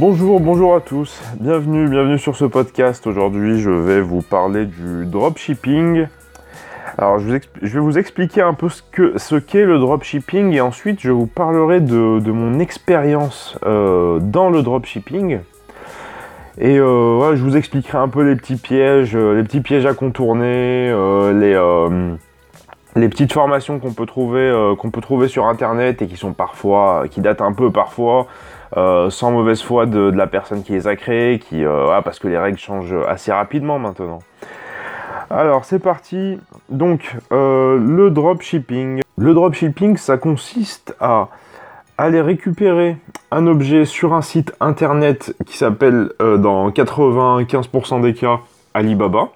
Bonjour, bonjour à tous, bienvenue, bienvenue sur ce podcast. Aujourd'hui, je vais vous parler du dropshipping. Alors, je, vais vous expliquer un peu ce qu'est le dropshipping et ensuite, je vous parlerai de, mon expérience euh, dans le dropshipping. Et euh, je vous expliquerai un peu les petits pièges, euh, les petits pièges à contourner, les, les petites formations qu'on peut trouver, qu'on peut trouver sur internet et qui sont parfois, qui datent un peu parfois. Sans mauvaise foi de, la personne qui les a créées, qui, ah, parce que les règles changent assez rapidement maintenant. Alors c'est parti. Donc euh, le dropshipping. Le dropshipping, ça consiste à aller récupérer un objet sur un site internet qui s'appelle euh, dans 95% des cas Alibaba.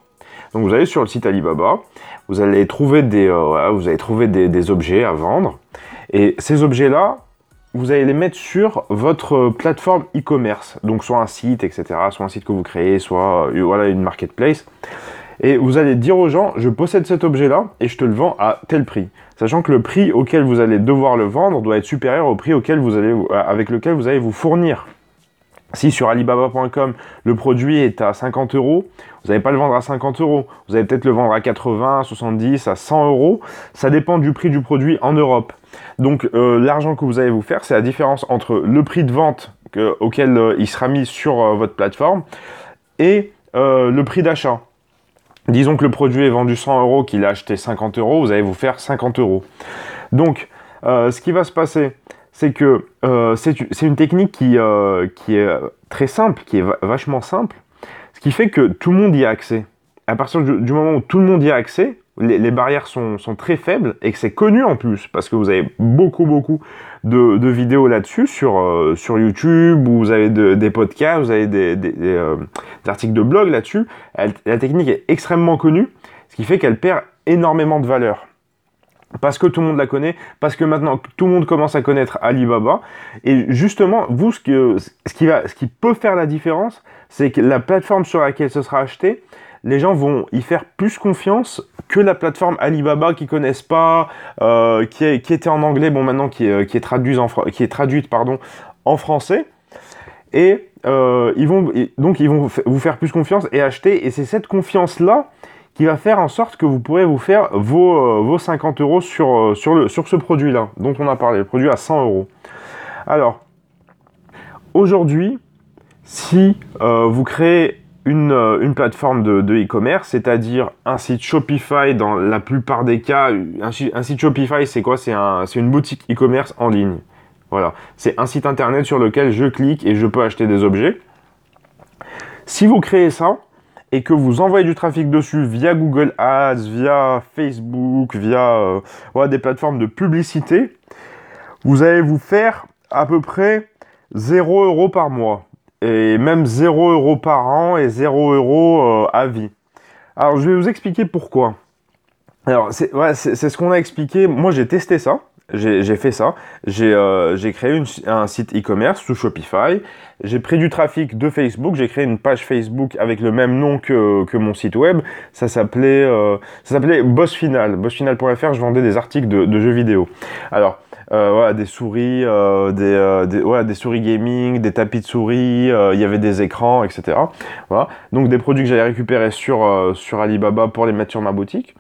Donc vous allez sur le site Alibaba, vous allez trouver des, euh, vous allez trouver des, objets à vendre. Et ces objets-là, vous allez les mettre sur votre plateforme e-commerce. Donc soit un site, etc. Soit un site que vous créez, soit voilà, une marketplace et vous allez dire aux gens, je possède cet objet-là et je te le vends à tel prix. Sachant que le prix auquel vous allez devoir le vendre doit être supérieur au prix auquel euh, avec lequel vous allez vous fournir. Si sur alibaba.com le produit est à 50 euros, vous n'allez pas le vendre à 50 euros. Vous allez peut-être le vendre à 80, à 70, à 100 euros. Ça dépend du prix du produit en Europe. Donc euh, l'argent que vous allez vous faire, c'est la différence entre le prix de vente auquel euh, il sera mis sur votre plateforme et le prix d'achat. Disons que le produit est vendu 100 euros, qu'il a acheté 50 euros, vous allez vous faire 50 euros. Donc, euh, ce qui va se passer, c'est que euh, c'est une technique qui, euh, qui, est très simple, qui est vachement simple, ce qui fait que tout le monde y a accès. À partir du moment où tout le monde y a accès, les, barrières sont, très faibles et que c'est connu en plus, parce que vous avez beaucoup, beaucoup de, vidéos là-dessus sur, euh, sur YouTube, ou vous avez des podcasts, vous avez des, articles de blog là-dessus. La technique est extrêmement connue, ce qui fait qu'elle perd énormément de valeur. Parce que tout le monde la connaît, parce que maintenant tout le monde commence à connaître Alibaba. Et justement, vous, ce, qui, va, ce qui peut faire la différence, c'est que la plateforme sur laquelle ce sera acheté, les gens vont y faire plus confiance que la plateforme Alibaba qui connaissent pas, euh, qui, était en anglais, bon maintenant qui est, euh, traduite, en, français. Et euh, ils vont, donc ils vont vous faire plus confiance et acheter. Et c'est cette confiance-là qui va faire en sorte que vous pourrez vous faire vos, vos 50 euros sur, sur, le, sur ce produit-là, dont on a parlé, le produit à 100 euros. Alors, aujourd'hui, si vous créez euh, une, plateforme de e-commerce, c'est-à-dire un site Shopify dans la plupart des cas. Un, site Shopify, c'est quoi? C'est un, une boutique e-commerce en ligne. Voilà. C'est un site internet sur lequel je clique et je peux acheter des objets. Si vous créez ça et que vous envoyez du trafic dessus via Google Ads, via Facebook, via euh, des plateformes de publicité, vous allez vous faire à peu près 0 euros par mois et même 0 euros par an et 0 euros euh, à vie. Alors je vais vous expliquer pourquoi. Alors c'est ce qu'on a expliqué. Moi j'ai testé ça. J'ai fait ça. J'ai euh, créé un site e-commerce sous Shopify. J'ai pris du trafic de Facebook. J'ai créé une page Facebook avec le même nom que, que mon site web. Ça s'appelait euh, s'appelait Boss Final. Bossfinal.fr. Je vendais des articles de, de jeux vidéo. Alors euh, voilà, des souris, euh, des, euh, des, voilà, des souris gaming, des tapis de souris, il y avait des écrans, etc. Voilà. Donc des produits que j'allais récupérer sur, sur Alibaba pour les mettre sur ma boutique.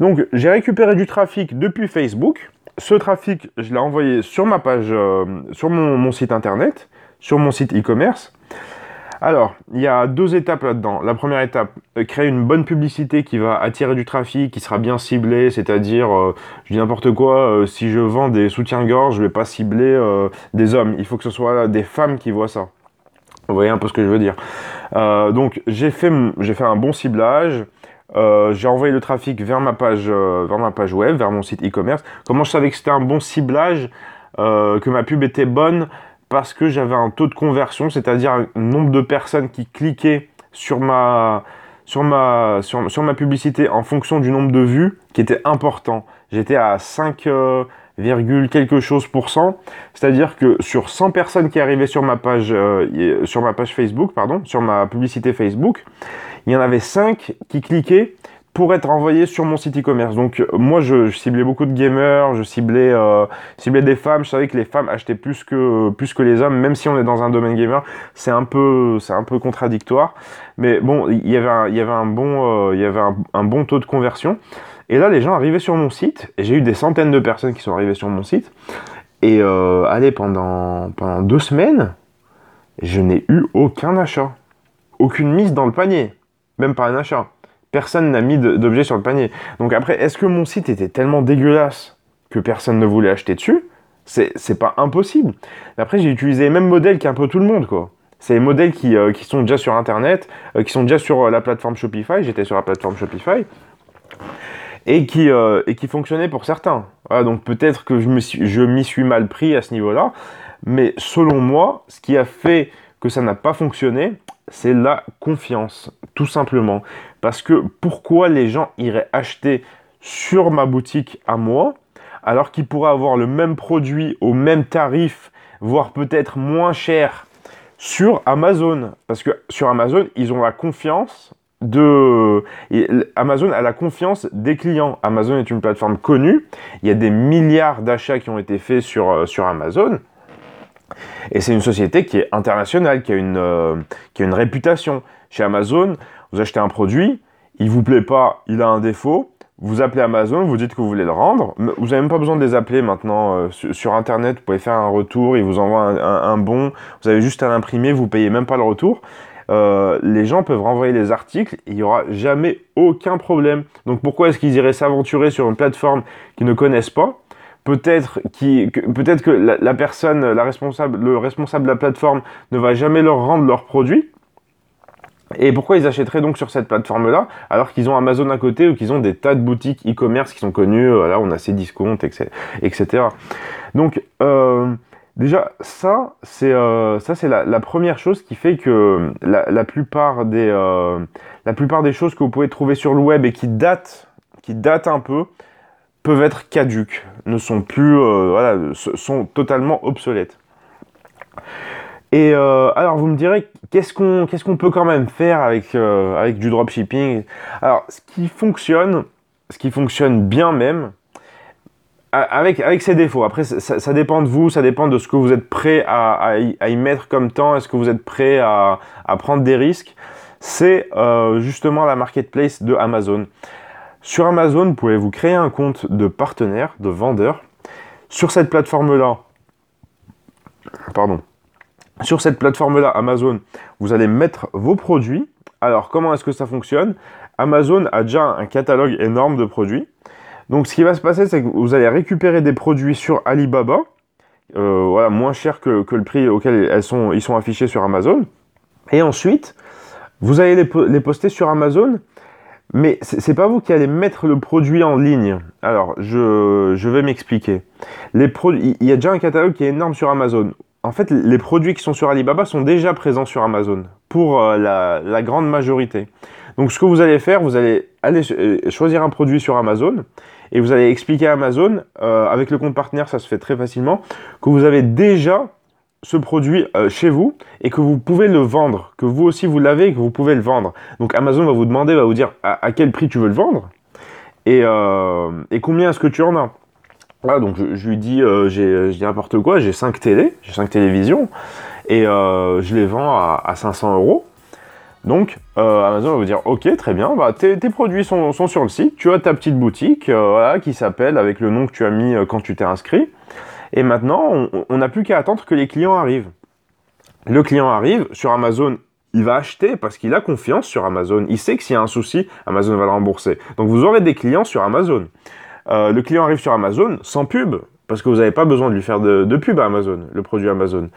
Donc j'ai récupéré du trafic depuis Facebook. Ce trafic, je l'ai envoyé sur ma page, sur mon, mon site internet, sur mon site e-commerce. Alors, il y a deux étapes là-dedans. La première étape, euh, créer une bonne publicité qui va attirer du trafic, qui sera bien ciblée, c'est-à-dire, euh, je dis n'importe quoi, euh, si je vends des soutiens-gorge, je vais pas cibler des hommes. Il faut que ce soit des femmes qui voient ça. Vous voyez un peu ce que je veux dire. donc, j'ai fait, j'ai fait un bon ciblage. J'ai envoyé le trafic vers ma page, vers ma page web, vers mon site e-commerce. Comment je savais que c'était un bon ciblage, que ma pub était bonne? Parce que j'avais un taux de conversion, c'est-à-dire un nombre de personnes qui cliquaient sur ma, sur ma, sur, ma publicité en fonction du nombre de vues qui était important. J'étais à 5, euh, quelque chose pour cent, c'est-à-dire que sur 100 personnes qui arrivaient sur ma page, euh, sur ma page Facebook, pardon, sur ma publicité Facebook, il y en avait 5 qui cliquaient pour être envoyé sur mon site e-commerce. Donc moi je, ciblais beaucoup de gamers, je ciblais, euh, ciblais des femmes, je savais que les femmes achetaient plus que, plus que les hommes, même si on est dans un domaine gamer, c'est un peu, c'est un peu contradictoire. Mais bon, il y avait un, il y avait un bon, euh, il y avait un, bon taux de conversion. Et là les gens arrivaient sur mon site, et j'ai eu des centaines de personnes qui sont arrivées sur mon site. Et euh, allez, pendant, pendant deux semaines, je n'ai eu aucun achat. Aucune mise dans le panier. Même pas un achat personne n'a mis d'objet sur le panier. Donc après, est-ce que mon site était tellement dégueulasse que personne ne voulait acheter dessus? C'est pas impossible. Après, j'ai utilisé les mêmes modèles qu'un peu tout le monde, quoi. C'est les modèles qui, euh, sont déjà sur Internet, euh, qui sont déjà sur euh, la plateforme Shopify. J'étais sur la plateforme Shopify. Et qui, et qui fonctionnaient pour certains. donc peut-être que je m'y suis mal pris à ce niveau-là. Mais selon moi, ce qui a fait que ça n'a pas fonctionné, c'est la confiance, tout simplement. Parce que pourquoi les gens iraient acheter sur ma boutique à moi, alors qu'ils pourraient avoir le même produit au même tarif, voire peut-être moins cher sur Amazon Parce que sur Amazon, ils ont la confiance de Amazon a la confiance des clients. Amazon est une plateforme connue. Il y a des milliards d'achats qui ont été faits sur, euh, sur Amazon. Et c'est une société qui est internationale, qui a une, euh, qui a une réputation. Chez Amazon, vous achetez un produit, il vous plaît pas, il a un défaut, vous appelez Amazon, vous dites que vous voulez le rendre. Vous n'avez même pas besoin de les appeler maintenant euh, sur, Internet. Vous pouvez faire un retour, ils vous envoient un, bon. Vous avez juste à l'imprimer, vous payez même pas le retour. Euh, les gens peuvent renvoyer les articles, il n'y aura jamais aucun problème. Donc pourquoi est-ce qu'ils iraient s'aventurer sur une plateforme qu'ils ne connaissent pas? Peut-être que, que la, personne, la responsable, le responsable de la plateforme ne va jamais leur rendre leurs produits. Et pourquoi ils achèteraient donc sur cette plateforme-là alors qu'ils ont Amazon à côté ou qu'ils ont des tas de boutiques e-commerce qui sont connues, voilà, euh, on a ces discounts, etc. Donc euh, déjà ça c'est euh, ça c'est la, première chose qui fait que la, plupart des la plupart des choses que vous pouvez trouver sur le web et qui datent qui datent un peu peuvent être caduques, ne sont plus, voilà, sont totalement obsolètes. Et euh, alors vous me direz qu'est-ce qu'on qu'est-ce qu'on peut quand même faire avec euh, avec du dropshipping? Alors ce qui fonctionne, ce qui fonctionne bien même, avec, avec ses défauts. Après, ça, dépend de vous, ça dépend de ce que vous êtes prêt à, y, mettre comme temps, est-ce que vous êtes prêt à, à prendre des risques? C'est justement la marketplace de Amazon. Sur Amazon, vous pouvez vous créer un compte de partenaire, de vendeur. Sur cette plateforme-là, pardon, sur cette plateforme-là, Amazon, vous allez mettre vos produits. Alors, comment est-ce que ça fonctionne? Amazon a déjà un catalogue énorme de produits. Donc, ce qui va se passer, c'est que vous allez récupérer des produits sur Alibaba, euh, voilà, moins cher que, le prix auquel ils sont affichés sur Amazon. Et ensuite, vous allez les poster sur Amazon mais c'est pas vous qui allez mettre le produit en ligne. Alors, je, vais m'expliquer. il y a déjà un catalogue qui est énorme sur Amazon. En fait, les produits qui sont sur Alibaba sont déjà présents sur Amazon pour euh, la, grande majorité. Donc, ce que vous allez faire, vous allez euh, choisir un produit sur Amazon et vous allez expliquer à Amazon, euh, avec le compte partenaire, ça se fait très facilement, que vous avez déjà ce produit chez vous et que vous pouvez le vendre, que vous aussi vous l'avez et que vous pouvez le vendre. Donc Amazon va vous demander, va vous dire à, quel prix tu veux le vendre et, combien est-ce que tu en as. Voilà, donc je, lui dis, euh, j'ai, dis n'importe quoi, j'ai 5 télé, j'ai 5 télévisions et je les vends à, 500 euros. Donc Amazon va vous dire, ok, très bien, bah, tes, produits sont, sur le site, tu as ta petite boutique qui s'appelle avec le nom que tu as mis quand tu t'es inscrit. Et maintenant, on n'a plus qu'à attendre que les clients arrivent. Le client arrive sur Amazon, il va acheter parce qu'il a confiance sur Amazon. Il sait que s'il y a un souci, Amazon va le rembourser. Donc vous aurez des clients sur Amazon. Euh, le client arrive sur Amazon sans pub, parce que vous n'avez pas besoin de lui faire de, pub à Amazon, le produit Amazon.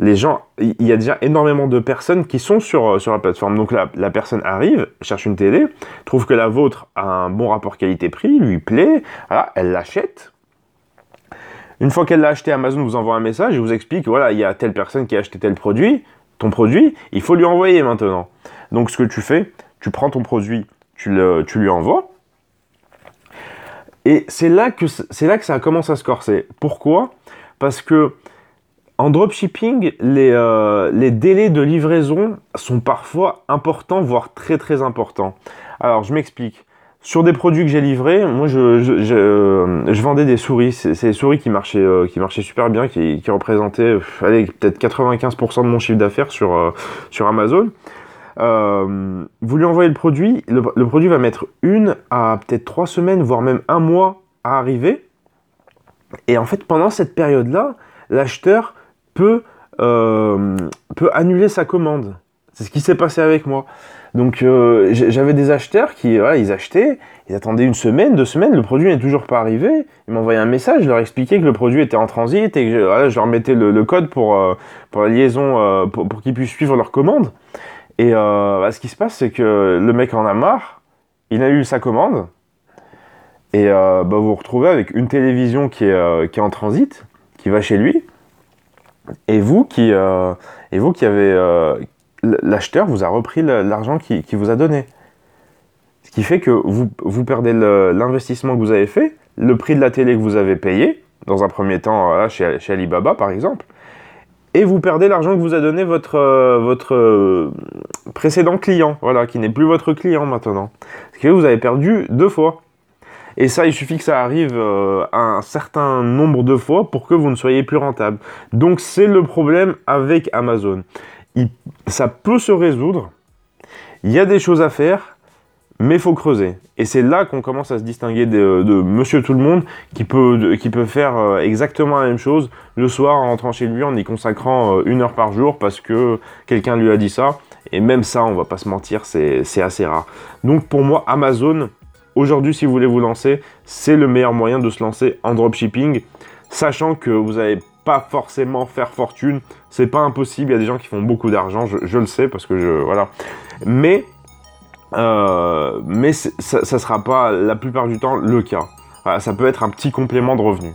Les gens, il y a déjà énormément de personnes qui sont sur, euh, sur la plateforme. Donc la, la personne arrive, cherche une télé, trouve que la vôtre a un bon rapport qualité-prix, lui plaît, elle l'achète, une fois qu'elle l'a acheté, Amazon vous envoie un message et vous explique, voilà, il y a telle personne qui a acheté tel produit, ton produit, il faut lui envoyer maintenant. Donc ce que tu fais, tu prends ton produit, tu, le, tu lui envoies. Et c'est là, que, c'est là que ça commence à se corser. Pourquoi? Parce que en dropshipping, les, euh, les délais de livraison sont parfois importants, voire très très importants. Alors je m'explique. sur des produits que j'ai livrés, moi je, vendais des souris. C'est des souris qui marchaient, qui marchaient super bien, qui, représentaient peut-être 95% de mon chiffre d'affaires sur, sur Amazon. Vous lui envoyez le produit, le, produit va mettre une à peut-être trois semaines, voire même un mois à arriver. Et en fait, pendant cette période-là, l'acheteur peut, euh, peut annuler sa commande. C'est ce qui s'est passé avec moi. Donc euh, j'avais des acheteurs qui ils achetaient, ils attendaient une semaine, deux semaines, le produit n'est toujours pas arrivé. Ils m'envoyaient un message, je leur expliquais que le produit était en transit et que je leur mettais le, code pour, euh, pour la liaison, pour, pour qu'ils puissent suivre leur commande. Et bah, ce qui se passe, c'est que le mec en a marre, il a eu sa commande, et bah, vous vous retrouvez avec une télévision qui est, qui est en transit, qui va chez lui, et vous qui, euh, et vous qui avez. Euh, l'acheteur vous a repris l'argent qu'il qui vous a donné. Ce qui fait que vous, vous perdez l'investissement que vous avez fait, le prix de la télé que vous avez payé, dans un premier temps chez, chez, Alibaba par exemple, et vous perdez l'argent que vous a donné votre, euh, votre précédent client, voilà, qui n'est plus votre client maintenant. Ce que vous avez perdu deux fois. Et ça, il suffit que ça arrive euh, un certain nombre de fois pour que vous ne soyez plus rentable. Donc c'est le problème avec Amazon. ça peut se résoudre. Il y a des choses à faire, mais faut creuser. Et c'est là qu'on commence à se distinguer de, Monsieur Tout le Monde qui peut, qui peut faire euh, exactement la même chose le soir en rentrant chez lui en y consacrant euh, une heure par jour parce que quelqu'un lui a dit ça. Et même ça, on va pas se mentir, c'est assez rare. Donc pour moi, Amazon, Aujourd'hui, si vous voulez vous lancer, c'est le meilleur moyen de se lancer en dropshipping, sachant que vous n'allez pas forcément faire fortune. C'est pas impossible. Il y a des gens qui font beaucoup d'argent, je, le sais parce que je voilà. Mais euh, mais ça, ne sera pas la plupart du temps le cas. ça peut être un petit complément de revenu.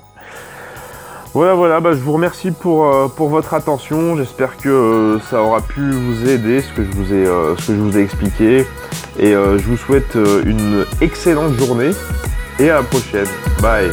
Voilà, voilà, bah, je vous remercie pour, euh, pour votre attention. J'espère que euh, ça aura pu vous aider, ce que je vous ai, ce que je vous ai expliqué. Et je vous souhaite une excellente journée et à la prochaine. Bye